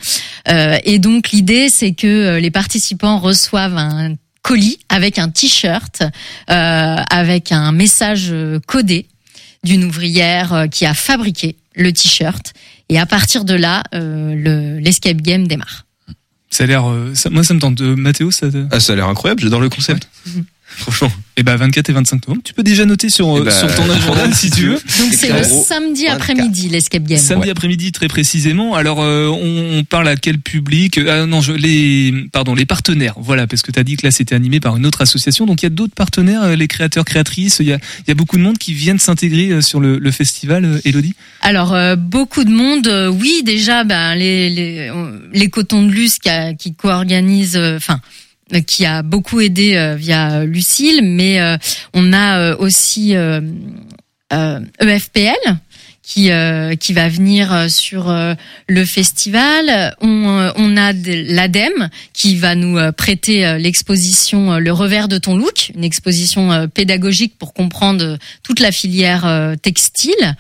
Et donc l'idée, c'est que euh, les participants reçoivent un colis avec un t-shirt, euh, avec un message euh, codé d'une ouvrière qui a fabriqué le t-shirt. Et à partir de là, euh, le- l'escape game démarre. Ça a l'air, euh, moi, ça me tente. Euh, Mathéo, ça. te- Ah, ça a l'air incroyable, j'adore le concept. Franchement. Eh ben 24 et 25 novembre. Tu peux déjà noter sur, euh, ben, sur ton agenda si tu veux. Donc c'est le samedi 24. après-midi l'escape game. Samedi après-midi très précisément. Alors euh, on, on parle à quel public Ah non, je, les pardon, les partenaires. Voilà, parce que tu as dit que là c'était animé par une autre association. Donc il y a d'autres partenaires, euh, les créateurs créatrices, il y a il y a beaucoup de monde qui viennent s'intégrer euh, sur le, le festival euh, Elodie. Alors euh, beaucoup de monde, euh, oui déjà, ben les les, les cotons de Luce qui, qui co-organisent, euh, enfin euh, qui a beaucoup aidé euh, via euh, Lucille, mais euh, on a euh, aussi euh, euh, EFPL qui euh, qui va venir euh, sur euh, le festival. On, euh, on a de- l'ADEME qui va nous euh, prêter euh, l'exposition euh, Le revers de ton look, une exposition euh, pédagogique pour comprendre euh, toute la filière euh, textile.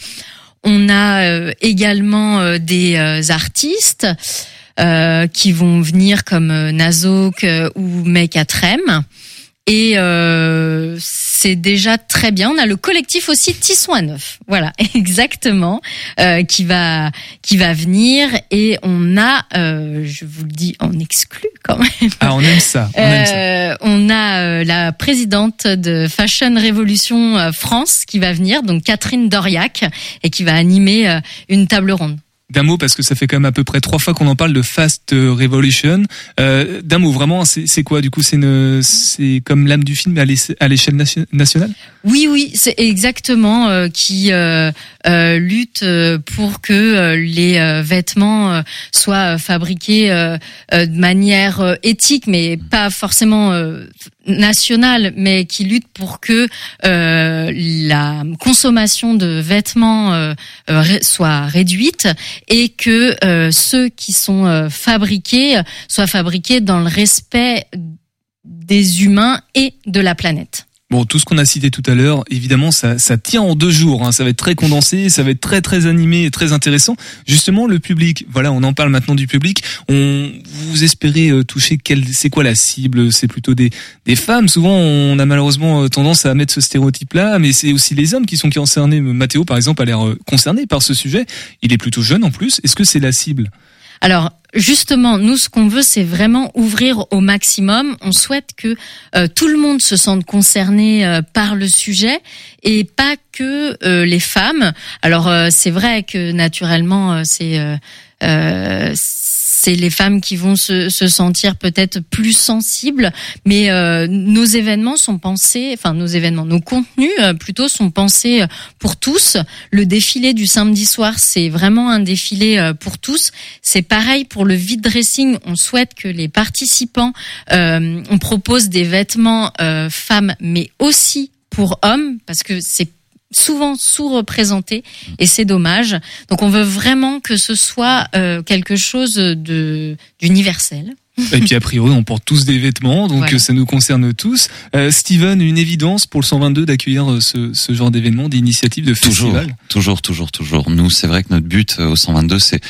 On a euh, également euh, des euh, artistes euh, qui vont venir comme euh, Nazok euh, ou Mec à Trem. Et euh, c'est déjà très bien. On a le collectif aussi Tisson à neuf, voilà exactement, euh, qui va qui va venir. Et on a, euh, je vous le dis en exclu quand même, Ah on aime ça. On aime ça. euh, on a euh, la présidente de Fashion Révolution France qui va venir, donc Catherine Doriac, et qui va animer euh, une table ronde. D'un mot parce que ça fait quand même à peu près trois fois qu'on en parle de Fast Revolution. Euh, D'un mot vraiment, c'est quoi du coup C'est c'est comme l'âme du film à l'échelle nation- nationale? Oui, oui, c'est exactement euh, qui euh, euh, lutte euh, pour que euh, les euh, vêtements euh, soient fabriqués euh, euh, de manière euh, éthique, mais pas forcément euh, nationale, mais qui lutte pour que euh, la consommation de vêtements euh, euh, soit réduite et que ceux qui sont fabriqués soient fabriqués dans le respect des humains et de la planète. Bon, tout ce qu'on a cité tout à l'heure, évidemment, ça, tient en deux jours. hein. Ça va être très condensé, ça va être très très animé et très intéressant. Justement, le public. Voilà, on en parle maintenant du public. On vous espérez euh, toucher quel, c'est quoi la cible? C'est plutôt des des femmes. Souvent, on a malheureusement euh, tendance à mettre ce stéréotype-là, mais c'est aussi les hommes qui sont concernés. Mathéo, par exemple, a l'air euh, concerné par ce sujet. Il est plutôt jeune en plus. Est-ce que c'est la cible? Alors justement, nous ce qu'on veut, c'est vraiment ouvrir au maximum. On souhaite que euh, tout le monde se sente concerné euh, par le sujet et pas que euh, les femmes. Alors euh, c'est vrai que naturellement, c'est c'est les femmes qui vont se, se sentir peut-être plus sensibles, mais euh, nos événements sont pensés, enfin nos événements, nos contenus euh, plutôt sont pensés euh, pour tous. Le défilé du samedi soir, c'est vraiment un défilé euh, pour tous. C'est pareil pour le vide dressing. On souhaite que les participants, euh, on propose des vêtements femmes, mais aussi pour hommes, parce que c'est souvent sous-représenté et c'est dommage. Donc on veut vraiment que ce soit euh, quelque chose de d'universel Et puis a priori, on porte tous des vêtements, donc Voilà. ça nous concerne tous. Euh, Steven, une évidence pour le 122 d'accueillir euh, ce, ce genre d'événement, d'initiative, de Toujours, festival? toujours, toujours, toujours. Nous, c'est vrai que notre but euh, au 122, c'est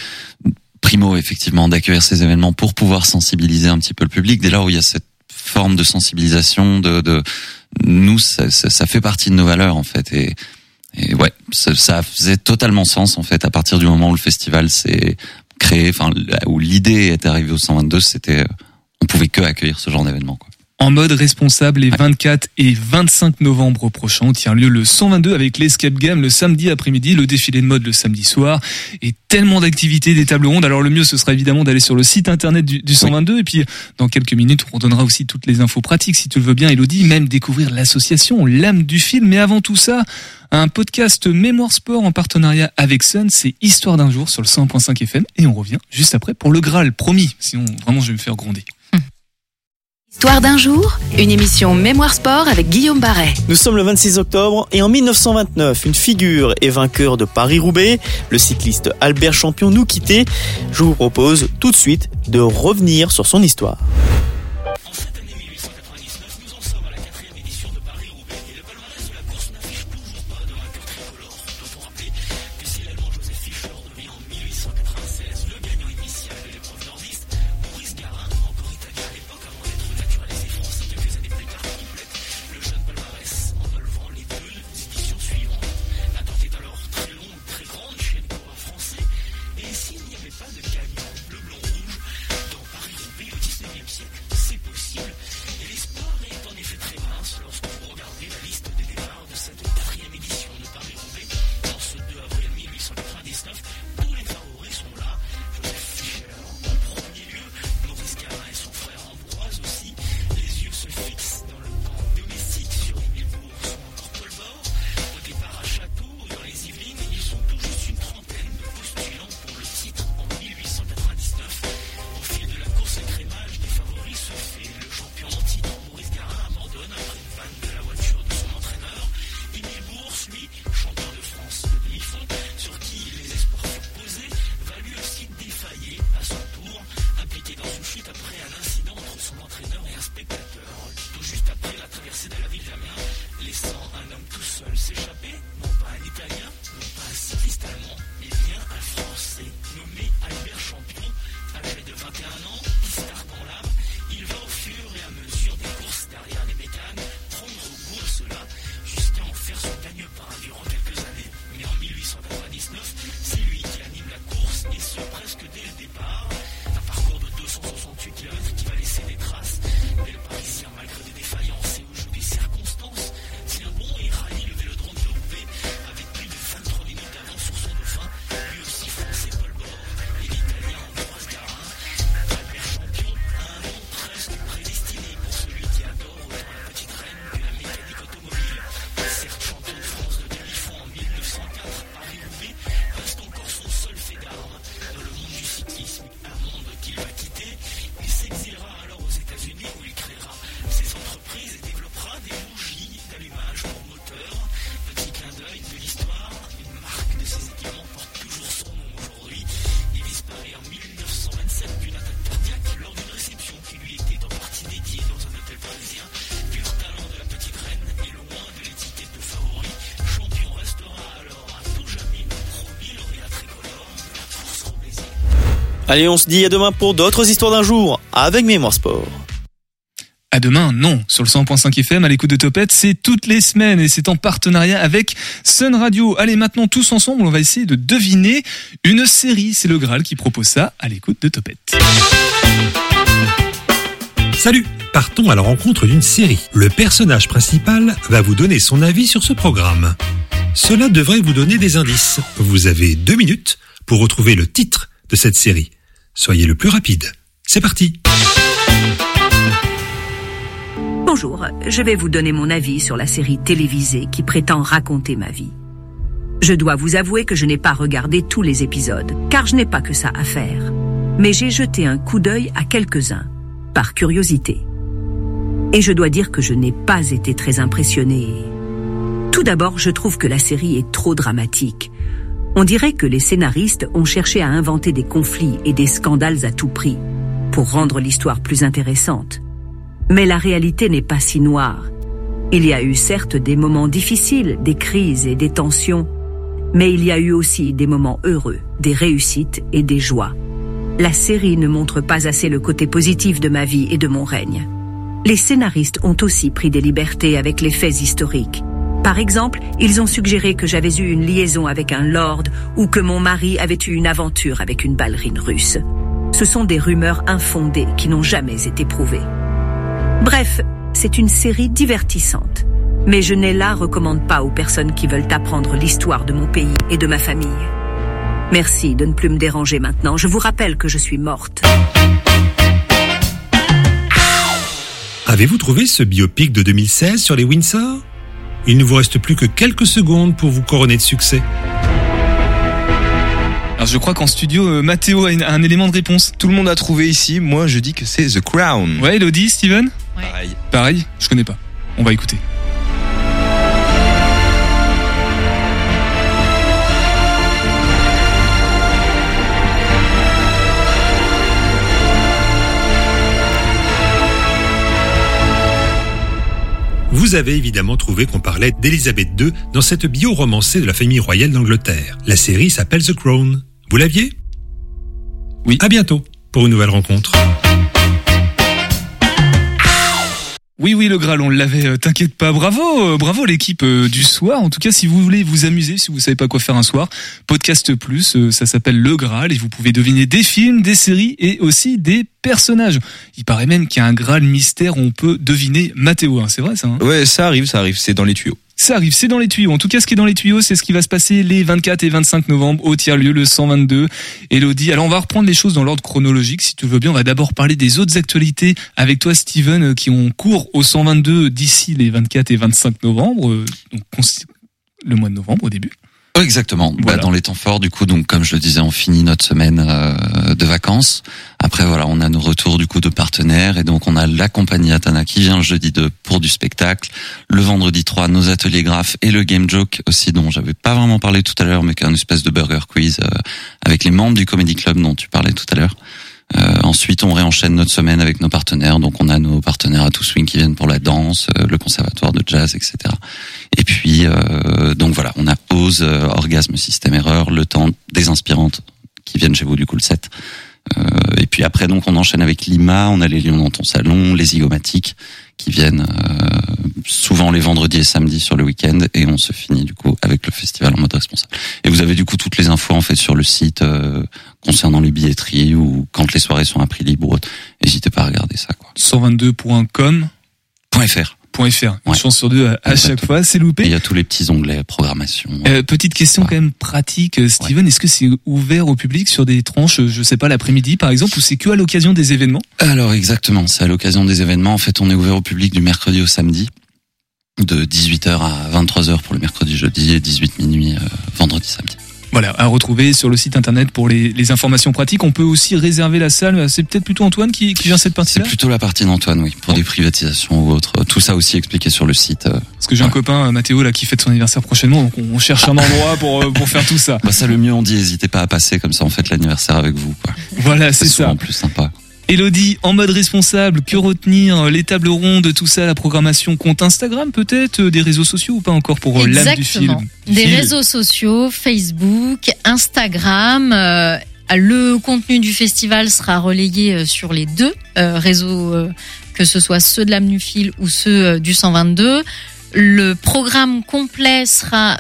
primo effectivement d'accueillir ces événements pour pouvoir sensibiliser un petit peu le public. Dès lors où il y a cette forme de sensibilisation, de, de nous, ça, ça, ça fait partie de nos valeurs en fait. Et, et ouais, ça, ça faisait totalement sens en fait à partir du moment où le festival s'est créé, enfin où l'idée est arrivée au 122, c'était euh, on pouvait que accueillir ce genre d'événement. quoi. En mode responsable, les 24 et 25 novembre prochains tient lieu le 122 avec l'Escape Game le samedi après-midi, le défilé de mode le samedi soir et tellement d'activités, des tables rondes. Alors le mieux, ce sera évidemment d'aller sur le site internet du, du 122 et puis dans quelques minutes, on donnera aussi toutes les infos pratiques si tu le veux bien, Elodie, même découvrir l'association L'âme du film. Mais avant tout ça, un podcast Mémoire Sport en partenariat avec Sun, c'est Histoire d'un jour sur le 100.5 FM et on revient juste après pour le Graal, promis. Sinon, vraiment, je vais me faire gronder. Histoire d'un jour, une émission Mémoire Sport avec Guillaume Barret. Nous sommes le 26 octobre et en 1929, une figure et vainqueur de Paris-Roubaix, le cycliste Albert Champion, nous quittait. Je vous propose tout de suite de revenir sur son histoire. Allez, on se dit à demain pour d'autres histoires d'un jour avec Mémoire Sport. À demain, non. Sur le 100.5 FM, à l'écoute de Topette, c'est toutes les semaines et c'est en partenariat avec Sun Radio. Allez, maintenant, tous ensemble, on va essayer de deviner une série. C'est le Graal qui propose ça à l'écoute de Topette. Salut Partons à la rencontre d'une série. Le personnage principal va vous donner son avis sur ce programme. Cela devrait vous donner des indices. Vous avez deux minutes pour retrouver le titre de cette série. Soyez le plus rapide. C'est parti Bonjour, je vais vous donner mon avis sur la série télévisée qui prétend raconter ma vie. Je dois vous avouer que je n'ai pas regardé tous les épisodes, car je n'ai pas que ça à faire. Mais j'ai jeté un coup d'œil à quelques-uns, par curiosité. Et je dois dire que je n'ai pas été très impressionné. Tout d'abord, je trouve que la série est trop dramatique. On dirait que les scénaristes ont cherché à inventer des conflits et des scandales à tout prix, pour rendre l'histoire plus intéressante. Mais la réalité n'est pas si noire. Il y a eu certes des moments difficiles, des crises et des tensions, mais il y a eu aussi des moments heureux, des réussites et des joies. La série ne montre pas assez le côté positif de ma vie et de mon règne. Les scénaristes ont aussi pris des libertés avec les faits historiques. Par exemple, ils ont suggéré que j'avais eu une liaison avec un lord ou que mon mari avait eu une aventure avec une ballerine russe. Ce sont des rumeurs infondées qui n'ont jamais été prouvées. Bref, c'est une série divertissante. Mais je ne la recommande pas aux personnes qui veulent apprendre l'histoire de mon pays et de ma famille. Merci de ne plus me déranger maintenant. Je vous rappelle que je suis morte. Avez-vous trouvé ce biopic de 2016 sur les Windsor? Il ne vous reste plus que quelques secondes pour vous couronner de succès. Alors je crois qu'en studio, euh, Mathéo a une- un élément de réponse. Tout le monde a trouvé ici. Moi, je dis que c'est The Crown. Ouais, Elodie, Steven? Pareil. Pareil, je connais pas. On va écouter. Vous avez évidemment trouvé qu'on parlait d'Elisabeth II dans cette bio romancée de la famille royale d'Angleterre. La série s'appelle The Crown. Vous l'aviez? Oui. À bientôt pour une nouvelle rencontre. Oui, oui, le Graal, on l'avait. euh, T'inquiète pas. Bravo, euh, bravo l'équipe euh, du soir. En tout cas, si vous voulez vous amuser, si vous savez pas quoi faire un soir, podcast plus, ça s'appelle le Graal et vous pouvez deviner des films, des séries et aussi des personnages. Il paraît même qu'il y a un Graal mystère où on peut deviner Mathéo. hein. C'est vrai ça. hein? Ouais, ça arrive, ça arrive. C'est dans les tuyaux. Ça arrive, c'est dans les tuyaux. En tout cas, ce qui est dans les tuyaux, c'est ce qui va se passer les 24 et 25 novembre au tiers-lieu, le 122. Elodie, alors on va reprendre les choses dans l'ordre chronologique, si tu veux bien. On va d'abord parler des autres actualités avec toi, Steven, euh, qui ont cours au 122 d'ici les 24 et 25 novembre, euh, donc le mois de novembre au début. Exactement. Bah, dans les temps forts, du coup, donc comme je le disais, on finit notre semaine euh, de vacances. Après, voilà, on a nos retours du coup de partenaires et donc on a la compagnie Atana qui vient le jeudi 2 pour du spectacle, le vendredi 3 nos ateliers graphes et le game joke aussi dont j'avais pas vraiment parlé tout à l'heure, mais qui est un espèce de burger quiz euh, avec les membres du comedy club dont tu parlais tout à l'heure. Euh, ensuite, on réenchaîne notre semaine avec nos partenaires. Donc, on a nos partenaires à tout swing qui viennent pour la danse, euh, le conservatoire de jazz, etc. Et puis, euh, donc voilà, on a Ose, euh, Orgasme, Système Erreur, Le Temps, des inspirantes qui viennent chez vous du coup le 7. Euh, et puis après, donc, on enchaîne avec Lima, on a les Lions dans ton salon, les Zygomatiques qui viennent euh, souvent les vendredis et samedis sur le week-end et on se finit du coup avec le festival en mode responsable. Et vous avez du coup toutes les infos en fait sur le site euh, concernant les billetteries ou quand les soirées sont à prix libre. N'hésitez pas à regarder ça. 122.com Point .fr. Point .fr. Une chance sur deux à, chaque fois, c'est loupé. Il y a tous les petits onglets programmation. Euh, petite question quand même pratique, euh, Steven. Est-ce que c'est ouvert au public sur des tranches, euh, je sais pas, l'après-midi par exemple, ou c'est que à l'occasion des événements? Alors exactement, c'est à l'occasion des événements. En fait, on est ouvert au public du mercredi au samedi de 18h à 23h pour le mercredi jeudi et 18 minuit euh, vendredi samedi. Voilà, à retrouver sur le site internet pour les, les informations pratiques. On peut aussi réserver la salle. C'est peut-être plutôt Antoine qui, qui vient cette C'est partie-là plutôt la partie d'Antoine, oui, pour des privatisations ou autres. Tout ça aussi expliqué sur le site. euh. Parce que j'ai un copain, Mathéo, là, qui fête son anniversaire prochainement, donc on, cherche un endroit pour, euh, pour faire tout ça. Bah ça le mieux on dit, n'hésitez pas à passer comme ça on fête l'anniversaire avec vous. Quoi. Voilà, c'est ça. plus sympa. Elodie, en mode responsable, que retenir Les tables rondes, tout ça, la programmation, compte Instagram peut-être, euh, des réseaux sociaux ou pas encore pour euh, l'âme du film du Des film réseaux sociaux, Facebook, Instagram. euh, le contenu du festival sera relayé sur les deux euh, réseaux, euh, que ce soit ceux de l'Amnufil ou ceux du 122. Le programme complet sera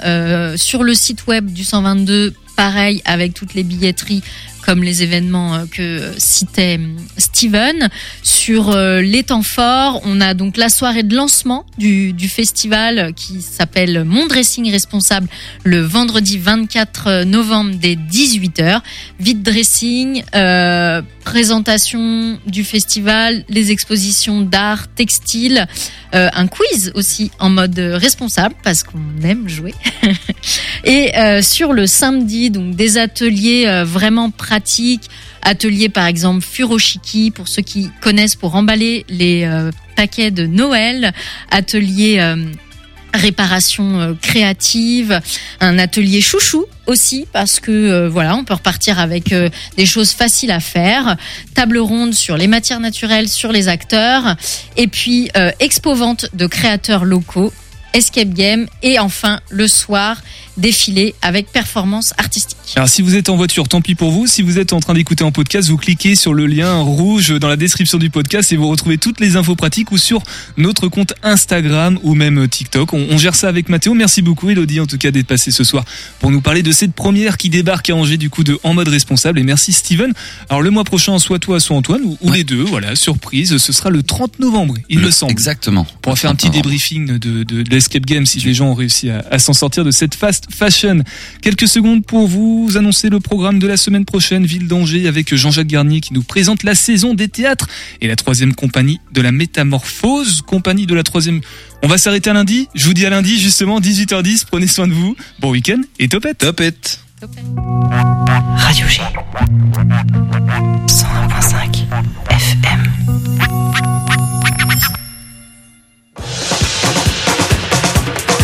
sur le site web du 122, pareil avec toutes les billetteries comme les événements euh, que citait hum, Steven. Sur euh, les temps forts, on a donc la soirée de lancement du, festival euh, qui s'appelle Mon Dressing Responsable le vendredi 24 novembre dès 18h. Vide dressing, euh, présentation du festival, les expositions d'art, textile, euh, un quiz aussi en mode responsable parce qu'on aime jouer. Et euh, sur le samedi, donc des ateliers euh, vraiment pratiques, ateliers par exemple furoshiki pour ceux qui connaissent pour emballer les euh, paquets de Noël, atelier euh, réparation euh, créative, un atelier chouchou aussi parce que voilà, on peut repartir avec des choses faciles à faire, table ronde sur les matières naturelles, sur les acteurs. Et puis expo vente de créateurs locaux, escape game. Et enfin le soir défilé avec performance artistique. Alors si vous êtes en voiture, tant pis pour vous. Si vous êtes en train d'écouter en podcast, vous cliquez sur le lien rouge dans la description du podcast et vous retrouvez toutes les infos pratiques ou sur notre compte Instagram ou même TikTok. On, on gère ça avec Mathéo. Merci beaucoup Elodie en tout cas d'être passé ce soir pour nous parler de cette première qui débarque à Angers du coup de En mode responsable. Et merci Steven. Alors le mois prochain, soit toi, soit Antoine ou, ou les deux. Voilà, surprise. Ce sera le 30 novembre, il me semble. Exactement. On pourra faire un petit débriefing de, de, de l'Escape Game si les gens ont réussi à, à s'en sortir de cette fast fashion. Quelques secondes pour vous annoncer le programme de la semaine prochaine, Ville d'Angers, avec Jean-Jacques Garnier qui nous présente la saison des théâtres et la troisième compagnie de la Métamorphose, compagnie de la troisième. On va s'arrêter à lundi. Je vous dis à lundi, justement, 18h10. Prenez soin de vous. Bon week-end et topette. Topette. Radio G. 101.5 FM.